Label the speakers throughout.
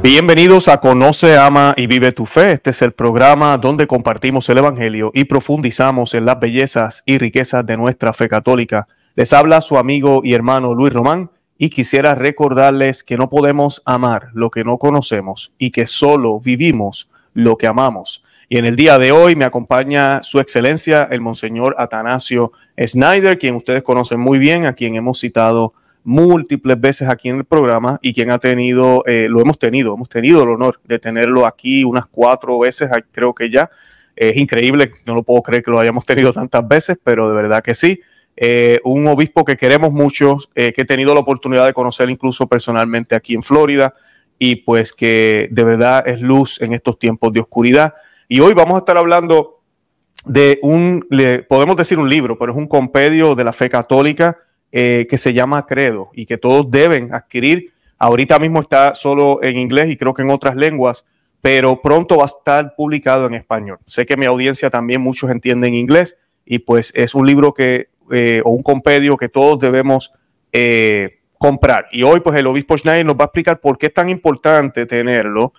Speaker 1: Bienvenidos a Conoce, Ama y Vive tu Fe. Este es el programa donde compartimos el Evangelio y profundizamos en las bellezas y riquezas de nuestra fe católica. Les habla su amigo y hermano Luis Román y quisiera recordarles que no podemos amar lo que no conocemos y que solo vivimos lo que amamos. Y en el día de hoy me acompaña su excelencia el monseñor Atanasio Snyder, quien ustedes conocen muy bien, a quien hemos citado múltiples veces aquí en el programa y quien ha tenido, eh, lo hemos tenido, hemos tenido el honor de tenerlo aquí unas cuatro veces, creo que ya. Es increíble, no lo puedo creer que lo hayamos tenido tantas veces, pero de verdad que sí. Eh, un obispo que queremos mucho, eh, que he tenido la oportunidad de conocer incluso personalmente aquí en Florida y pues que de verdad es luz en estos tiempos de oscuridad. Y hoy vamos a estar hablando de un, podemos decir un libro, pero es un compendio de la fe católica eh, que se llama Credo y que todos deben adquirir. Ahorita mismo está solo en inglés y creo que en otras lenguas, pero pronto va a estar publicado en español. Sé que mi audiencia también muchos entienden inglés y pues es un libro que, eh, o un compendio que todos debemos eh, comprar. Y hoy pues el obispo Schneider nos va a explicar por qué es tan importante tenerlo,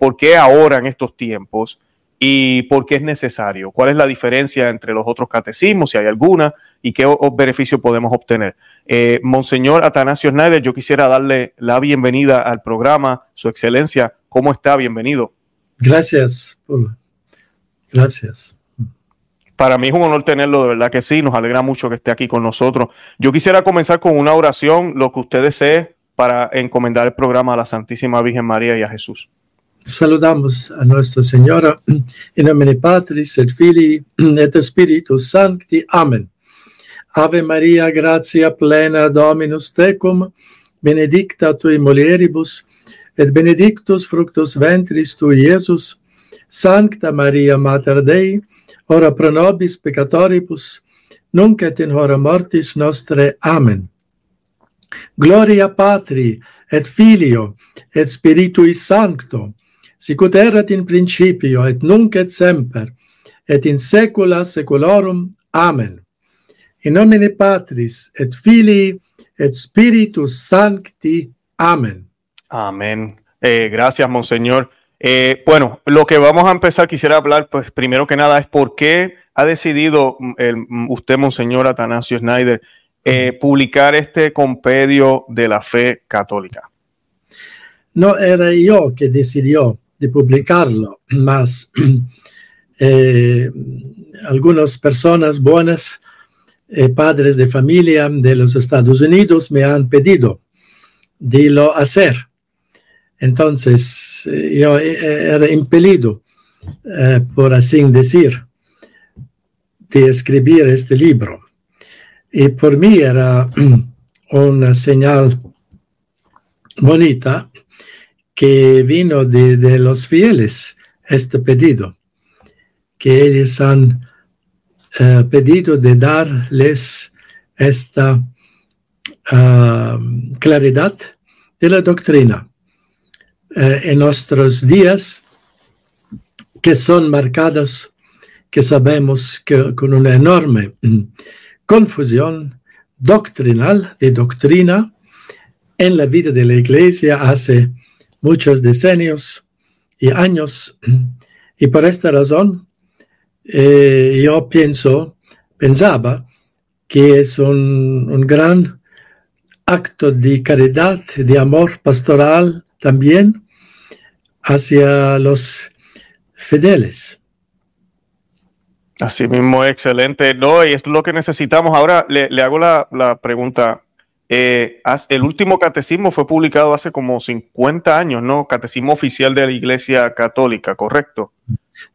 Speaker 1: por qué ahora en estos tiempos y por qué es necesario, cuál es la diferencia entre los otros catecismos, si hay alguna, y qué beneficio podemos obtener. Eh, Monseñor Atanasio Schneider, yo quisiera darle la bienvenida al programa, Su Excelencia, ¿cómo está? Bienvenido.
Speaker 2: Gracias, Gracias.
Speaker 1: Para mí es un honor tenerlo, de verdad que sí, nos alegra mucho que esté aquí con nosotros. Yo quisiera comenzar con una oración, lo que usted desee, para encomendar el programa a la Santísima Virgen María y a Jesús.
Speaker 2: Saludamos a Nuestra Señora, in nomine Patris et Filii et Spiritus Sancti. Amen. Ave Maria, gratia plena Dominus tecum, benedicta tui mulieribus, et benedictus fructus ventris tui, Iesus. Sancta Maria, Mater Dei, ora pro nobis peccatoribus, nunc et in hora mortis nostre. Amen. Gloria Patri, et Filio, et Spiritui Sancto, sicut erat in principio et nunc et semper et in saecula saeculorum amen. In nomine patris et filii et spiritus sancti amen.
Speaker 1: Amen. Eh, gracias monseñor. Eh, bueno lo que vamos a empezar quisiera hablar pues primero que nada es por qué ha decidido mm, el, mm, usted monseñor Atanasio Schneider eh, publicar este compendio de la fe católica.
Speaker 2: No era yo que decidió de publicarlo, más eh, algunas personas buenas, eh, padres de familia de los Estados Unidos, me han pedido de lo hacer. Entonces, eh, yo era impelido, por así decir, de escribir este libro. Y por mí era una señal bonita que vino de, los fieles este pedido, que ellos han eh, pedido de darles esta ah, claridad de la doctrina eh, en nuestros días que son marcados, que sabemos que con una enorme confusión doctrinal, de doctrina, en la vida de la iglesia hace muchos decenios y años. Y por esta razón, eh, yo pienso, pensaba que es un, un, gran acto de caridad, de amor pastoral también hacia los fieles.
Speaker 1: Así mismo, excelente. No, y es lo que necesitamos. Ahora le, le hago la, la pregunta eh, el último catecismo fue publicado hace como 50 años, ¿no? Catecismo oficial de la Iglesia Católica, ¿correcto?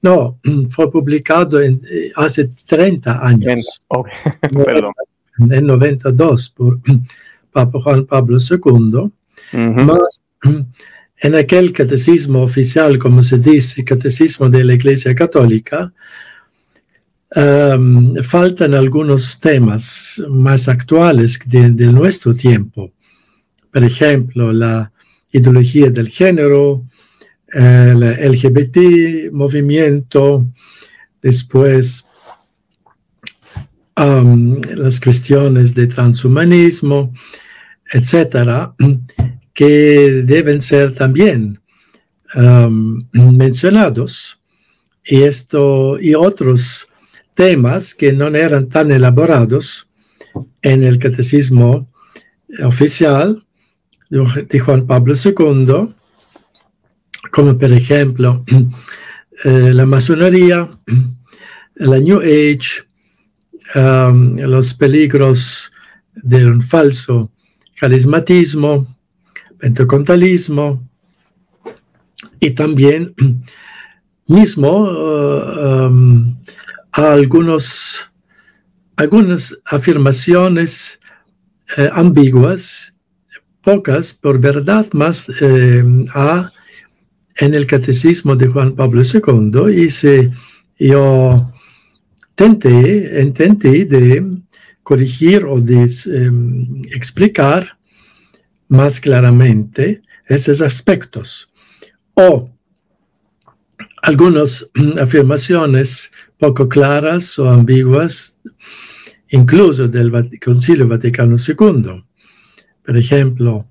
Speaker 2: No, fue publicado en, eh, hace 30 años. En, Perdón. En 92 por Papa Juan Pablo II. en aquel catecismo oficial, como se dice, catecismo de la Iglesia Católica, Um, faltan algunos temas más actuales de, nuestro tiempo. Por ejemplo, la ideología del género, el LGBT movimiento, después las cuestiones de transhumanismo, etcétera, que deben ser también mencionados y, esto, y otros temas que no eran tan elaborados en el catecismo oficial de Juan Pablo II, como por ejemplo eh, la masonería, la New Age, los peligros de un falso carismatismo, pentecostalismo y también mismo um, algunos, algunas afirmaciones eh, ambiguas, pocas por verdad, más eh, en el catecismo de Juan Pablo II y se, yo intenté, intenté de corregir o de em, explicar más claramente esos aspectos. O algunas afirmaciones poco claras o ambiguas, incluso del Concilio Vaticano II. Por ejemplo,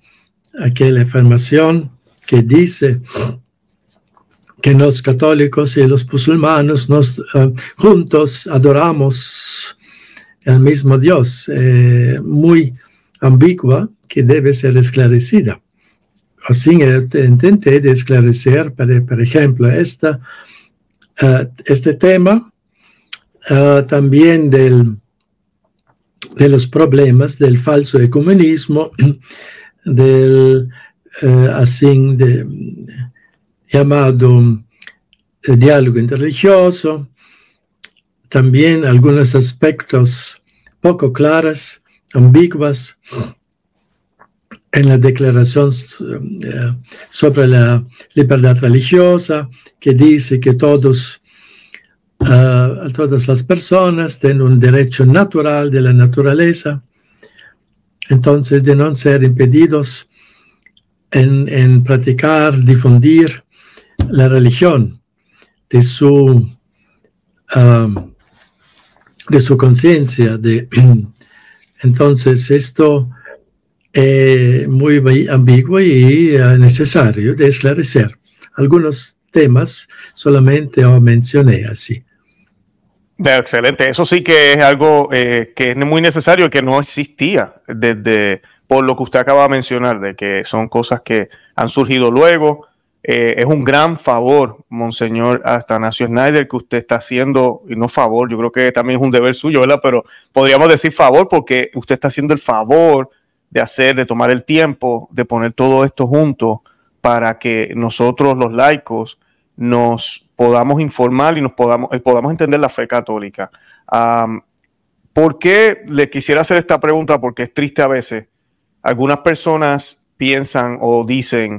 Speaker 2: aquella afirmación que dice que los católicos y los musulmanes nos, eh, juntos adoramos el mismo Dios, eh, muy ambigua, que debe ser esclarecida. Así intenté esclarecer, por, ejemplo, esta, eh, este tema, también del, de los problemas del falso ecumenismo, del así de, llamado eh, diálogo interreligioso, también algunos aspectos poco claros, ambiguos en la declaración eh, sobre la libertad religiosa, que dice que todos, uh, todas las personas tienen un derecho natural de la naturaleza, entonces de no ser impedidos en, en practicar, difundir la religión, de su, de su conciencia. Entonces, esto es muy ambiguo y uh, necesario de esclarecer. Algunos temas solamente mencioné así.
Speaker 1: Excelente, eso sí que es algo eh, que es muy necesario, que no existía desde por lo que usted acaba de mencionar, de que son cosas que han surgido luego, eh, es un gran favor, Monseñor Atanasio Schneider, que usted está haciendo, y no favor, yo creo que también es un deber suyo, ¿verdad? Pero podríamos decir favor porque usted está haciendo el favor de hacer, de tomar el tiempo, de poner todo esto junto para que nosotros los laicos nos podamos informar y nos podamos, eh, podamos entender la fe católica. ¿Por qué le quisiera hacer esta pregunta? Porque es triste a veces. Algunas personas piensan o dicen,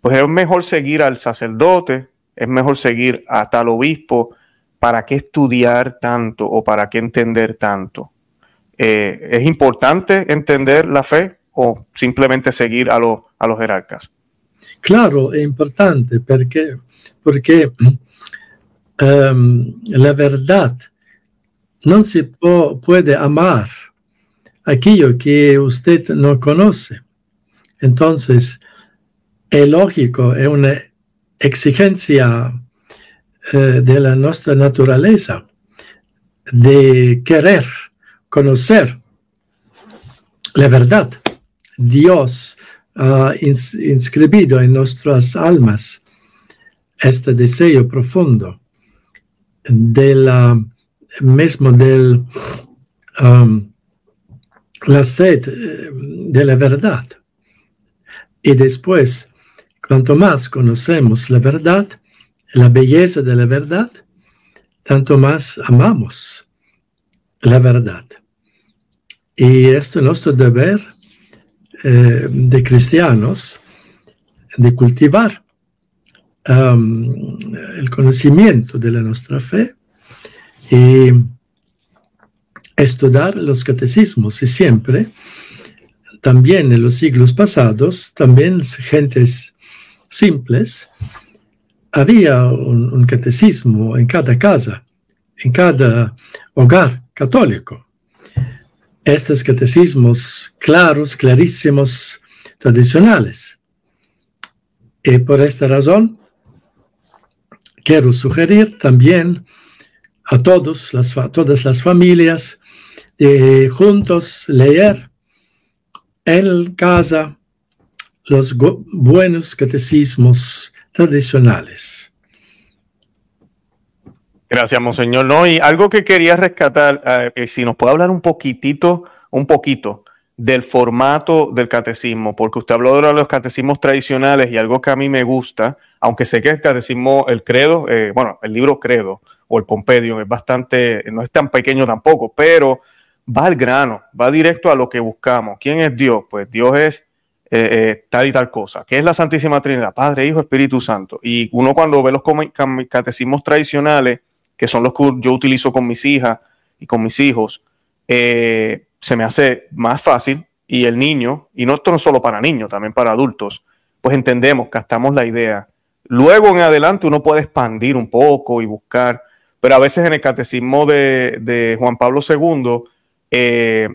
Speaker 1: pues es mejor seguir al sacerdote, es mejor seguir a tal obispo, ¿para qué estudiar tanto o para qué entender tanto? Eh, ¿Es importante entender la fe o simplemente seguir a, a los jerarcas?
Speaker 2: Claro, es importante porque, um, la verdad no se puede amar aquello que usted no conoce. Entonces, es lógico, es una exigencia eh, de la nuestra naturaleza de querer conocer la verdad. Dios ha inscribido en nuestras almas este deseo profundo de la mismo del um, la sed eh, de la verdad. Y después Cuanto más conocemos la verdad, la belleza de la verdad, tanto más amamos la verdad. Y esto es nuestro deber eh, de cristianos, de cultivar um, el conocimiento de la nuestra fe y estudiar los catecismos. Y siempre, también en los siglos pasados, también gentes simples, había un, catecismo en cada casa, en cada hogar católico. Estos catecismos claros, clarísimos, tradicionales. Y por esta razón, quiero sugerir también a todos, las, todas las familias, de juntos leer en casa los buenos catecismos tradicionales.
Speaker 1: Gracias, Monseñor. No, y algo que quería rescatar, eh, si nos puede hablar un poquitito, un poquito del formato del catecismo, porque usted habló de los catecismos tradicionales y algo que a mí me gusta, aunque sé que el catecismo, el credo, eh, bueno, el libro credo o el pompedio es bastante, no es tan pequeño tampoco, pero va al grano, va directo a lo que buscamos. ¿Quién es Dios? Pues Dios es eh, eh, tal y tal cosa. ¿Qué es la Santísima Trinidad? Padre, Hijo, Espíritu Santo. Y uno cuando ve los catecismos tradicionales, que son los que yo utilizo con mis hijas y con mis hijos, eh, se me hace más fácil y el niño, y no esto no solo para niños, también para adultos, pues entendemos, captamos la idea. Luego en adelante uno puede expandir un poco y buscar, pero a veces en el catecismo de, Juan Pablo II eh,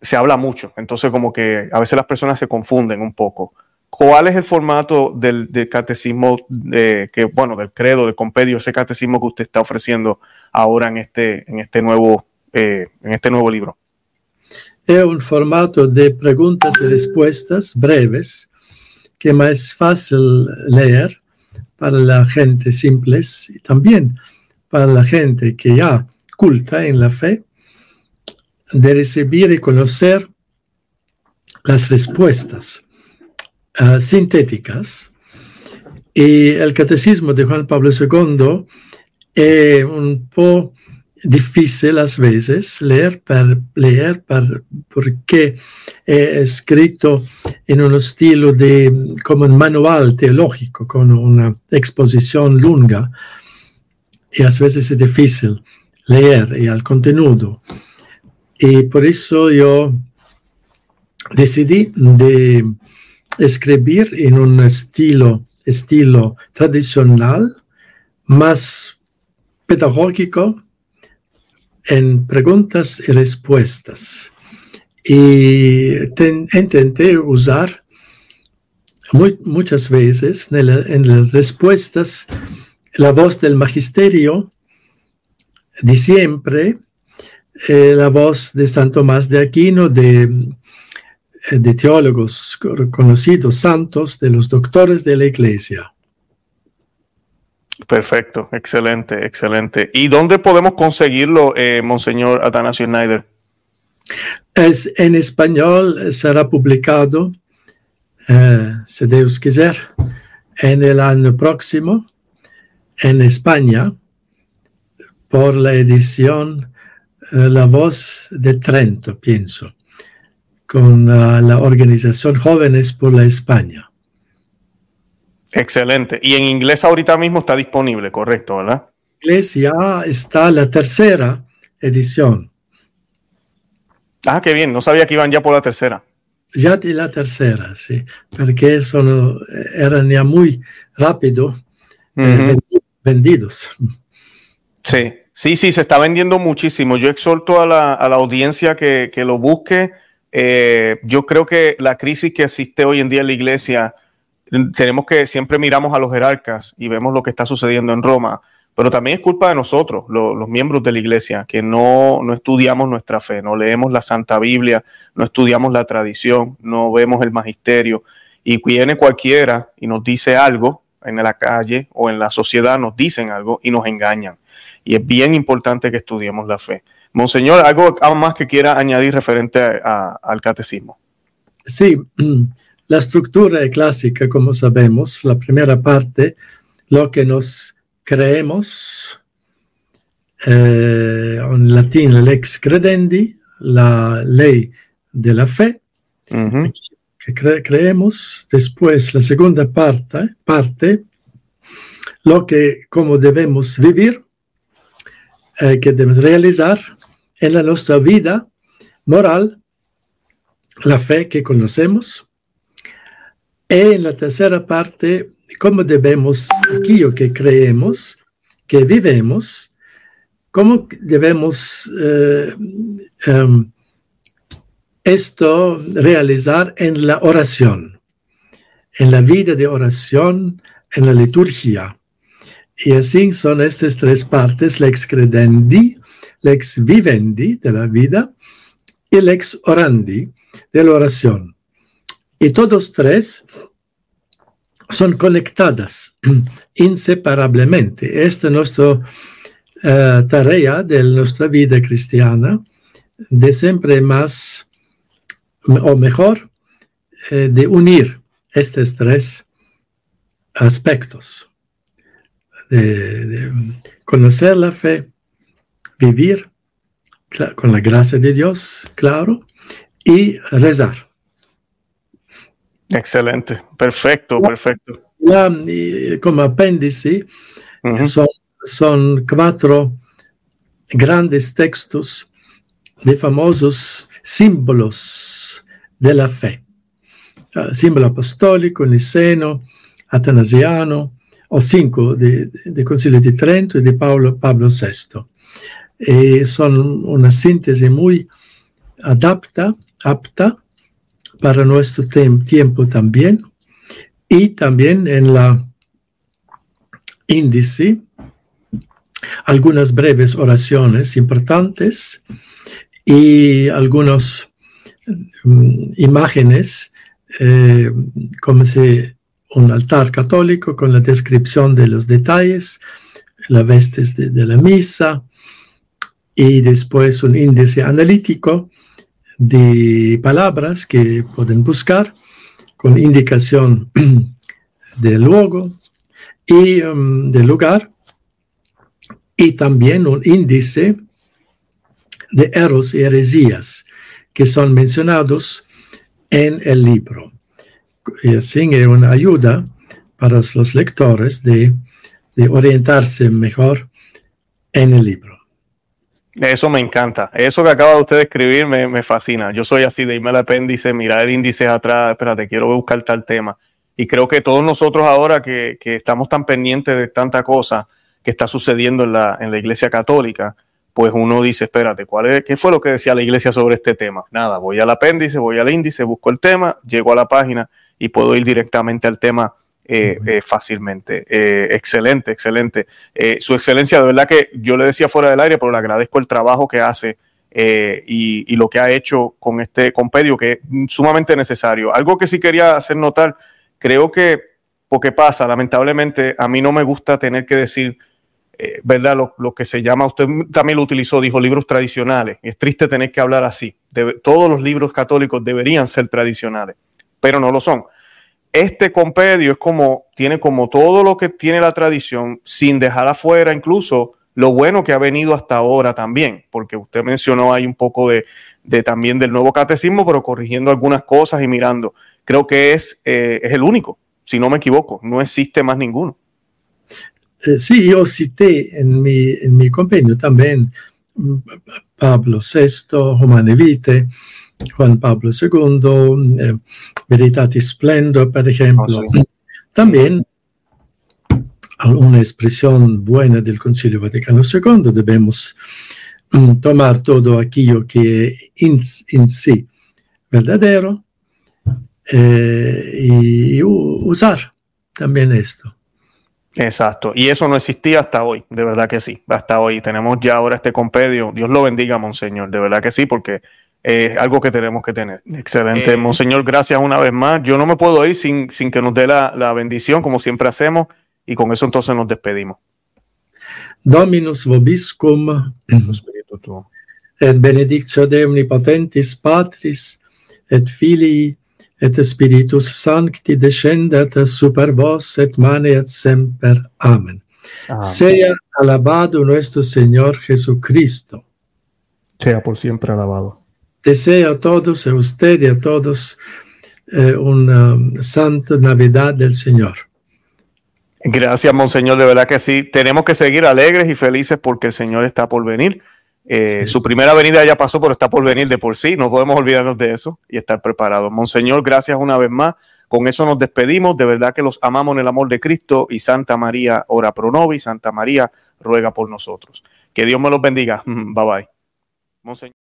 Speaker 1: se habla mucho, entonces como que a veces las personas se confunden un poco. ¿Cuál es el formato del, catecismo, de, que, bueno, del credo, del compendio, ese catecismo que usted está ofreciendo ahora en este, en este, nuevo, eh, en este nuevo libro?
Speaker 2: Es un formato de preguntas y respuestas breves que más fácil leer para la gente simple y también para la gente que ya culta en la fe de recibir y conocer las respuestas uh, sintéticas. Y el catecismo de Juan Pablo II es un poco difícil a veces leer, para, leer para, porque es escrito en un estilo de como un manual teológico, con una exposición lunga, y a veces es difícil leer y al contenido. Y por eso yo decidí de escribir en un estilo, estilo tradicional, más pedagógico, en preguntas y respuestas. Y intenté usar muchas veces en, las respuestas la voz del magisterio de siempre eh, la voz de San Tomás de Aquino, de, de teólogos conocidos, santos, de los doctores de la iglesia.
Speaker 1: Perfecto, excelente, excelente. ¿Y dónde podemos conseguirlo, eh, Monseñor Atanasio Schneider?
Speaker 2: Es, en español será publicado, si Dios quiser, en el año próximo, en España, por la edición eh, la voz de Trento, pienso, con uh, la organización Jóvenes por la España.
Speaker 1: Excelente. Y en inglés ahorita mismo está disponible, correcto, ¿verdad?
Speaker 2: En inglés ya está la tercera edición.
Speaker 1: Ah, qué bien. No sabía que iban ya por la tercera.
Speaker 2: Ya de la tercera, sí. Porque son, eh, eran ya muy rápido eh, vendidos.
Speaker 1: Sí, sí, sí, se está vendiendo muchísimo. Yo exhorto a la, audiencia que, lo busque. Eh, yo creo que la crisis que existe hoy en día en la iglesia, tenemos que siempre miramos a los jerarcas y vemos lo que está sucediendo en Roma, pero también es culpa de nosotros, los miembros de la iglesia, que no, no estudiamos nuestra fe, no leemos la Santa Biblia, no estudiamos la tradición, no vemos el magisterio. Y viene cualquiera y nos dice algo en la calle o en la sociedad, nos dicen algo y nos engañan y es bien importante que estudiemos la fe. Monseñor, ¿algo más que quiera añadir referente al catecismo?
Speaker 2: Sí, la estructura clásica, como sabemos, la primera parte, lo que nos creemos, eh, en latín lex credendi, la ley de la fe, que creemos. Después, la segunda parte, parte, lo que, cómo debemos vivir, eh, que debemos realizar en la nuestra vida moral, la fe que conocemos. Y en la tercera parte, cómo debemos, aquello que creemos, que vivemos, cómo debemos eh, em, esto realizar en la oración, en la vida de oración, en la liturgia Y así son estas tres partes, lex credendi, lex vivendi de la vida y lex orandi de la oración. Y todos tres son conectadas inseparablemente. Esta es nuestra uh, tarea de nuestra vida cristiana, de siempre más o mejor, eh, de unir estos tres aspectos. De, conocer la fe, vivir con la gracia de Dios, claro, y rezar.
Speaker 1: Excelente, perfecto, perfecto.
Speaker 2: Como apéndice, uh -huh. son, son, cuatro grandes textos de famosos símbolos de la fe. Uh, símbolo apostólico, niceno, atanasiano, o cinco de, de Concilio de Trento y de Pablo, Pablo VI. Y son una síntesis muy adapta, apta para nuestro tiempo también. Y también en la índice, algunas breves oraciones importantes y algunas um, imágenes, eh, como si un altar católico con la descripción de los detalles, las vestes de la misa y después un índice analítico de palabras que pueden buscar con indicación del logo y um, del lugar y también un índice de eros y heresías que son mencionados en el libro. Y así es una ayuda para los lectores de, de orientarse mejor en el libro.
Speaker 1: Eso me encanta. Eso que acaba de usted de escribir me, me, fascina. Yo soy así de irme al apéndice, mirar el índice atrás, espérate, quiero buscar tal tema. Y creo que todos nosotros ahora que, que estamos tan pendientes de tanta cosa que está sucediendo en la, en la iglesia católica, pues uno dice, espérate, ¿cuál es, ¿qué fue lo que decía la iglesia sobre este tema? Nada, voy al apéndice, voy al índice, busco el tema, llego a la página y puedo ir directamente al tema eh, eh, fácilmente. Eh, excelente, excelente. su excelencia, de verdad que yo le decía fuera del aire, pero le agradezco el trabajo que hace y, y, lo que ha hecho con este compendio, que es sumamente necesario. Algo que sí quería hacer notar, creo que, porque pasa, lamentablemente, a mí no me gusta tener que decir, ¿verdad? Lo, lo, que se llama, usted también lo utilizó, dijo libros tradicionales. Es triste tener que hablar así. Debe, todos los libros católicos deberían ser tradicionales, pero no lo son este compendio es como, tiene como todo lo que tiene la tradición, sin dejar afuera incluso lo bueno que ha venido hasta ahora también, porque usted mencionó ahí un poco de, también del nuevo catecismo, pero corrigiendo algunas cosas y mirando. Creo que es, eh, es el único, si no me equivoco, no existe más ninguno.
Speaker 2: Eh, sí, yo cité en mi, en mi compendio también mm, Pablo VI, Humane Vitae, Juan Pablo II, Veritatis Splendor, por ejemplo. Oh, sí. También una expresión buena del Concilio Vaticano II, debemos um, tomar todo aquello que en, en sí verdadero eh, y, y usar también esto.
Speaker 1: Exacto, y eso no existía hasta hoy, de verdad que sí, hasta hoy. Tenemos ya ahora este compendio, Dios lo bendiga, Monseñor, de verdad que sí, porque es algo que tenemos que tener. Excelente, eh, Monseñor, gracias una vez más. Yo no me puedo ir sin, sin que nos dé la, la, bendición, como siempre hacemos, y con eso entonces nos despedimos.
Speaker 2: Dominus vobiscum, et benedictio de omnipotentis Patris, et Filii, et Spiritus Sancti descendat super vos et maneat semper. Amén. Amén. Sea alabado nuestro Señor Jesucristo.
Speaker 1: Sea por siempre alabado.
Speaker 2: Deseo a todos, a usted y a todos, eh, una um, santa Navidad del Señor.
Speaker 1: Gracias, Monseñor, de verdad que sí. Tenemos que seguir alegres y felices porque el Señor está por venir. Eh, sí. Su primera venida ya pasó, pero está por venir de por sí. No podemos olvidarnos de eso y estar preparados. Monseñor, gracias una vez más. Con eso nos despedimos. De verdad que los amamos en el amor de Cristo y Santa María, ora pro nobis. Santa María, ruega por nosotros. Que Dios me los bendiga. Bye bye. Monseñor.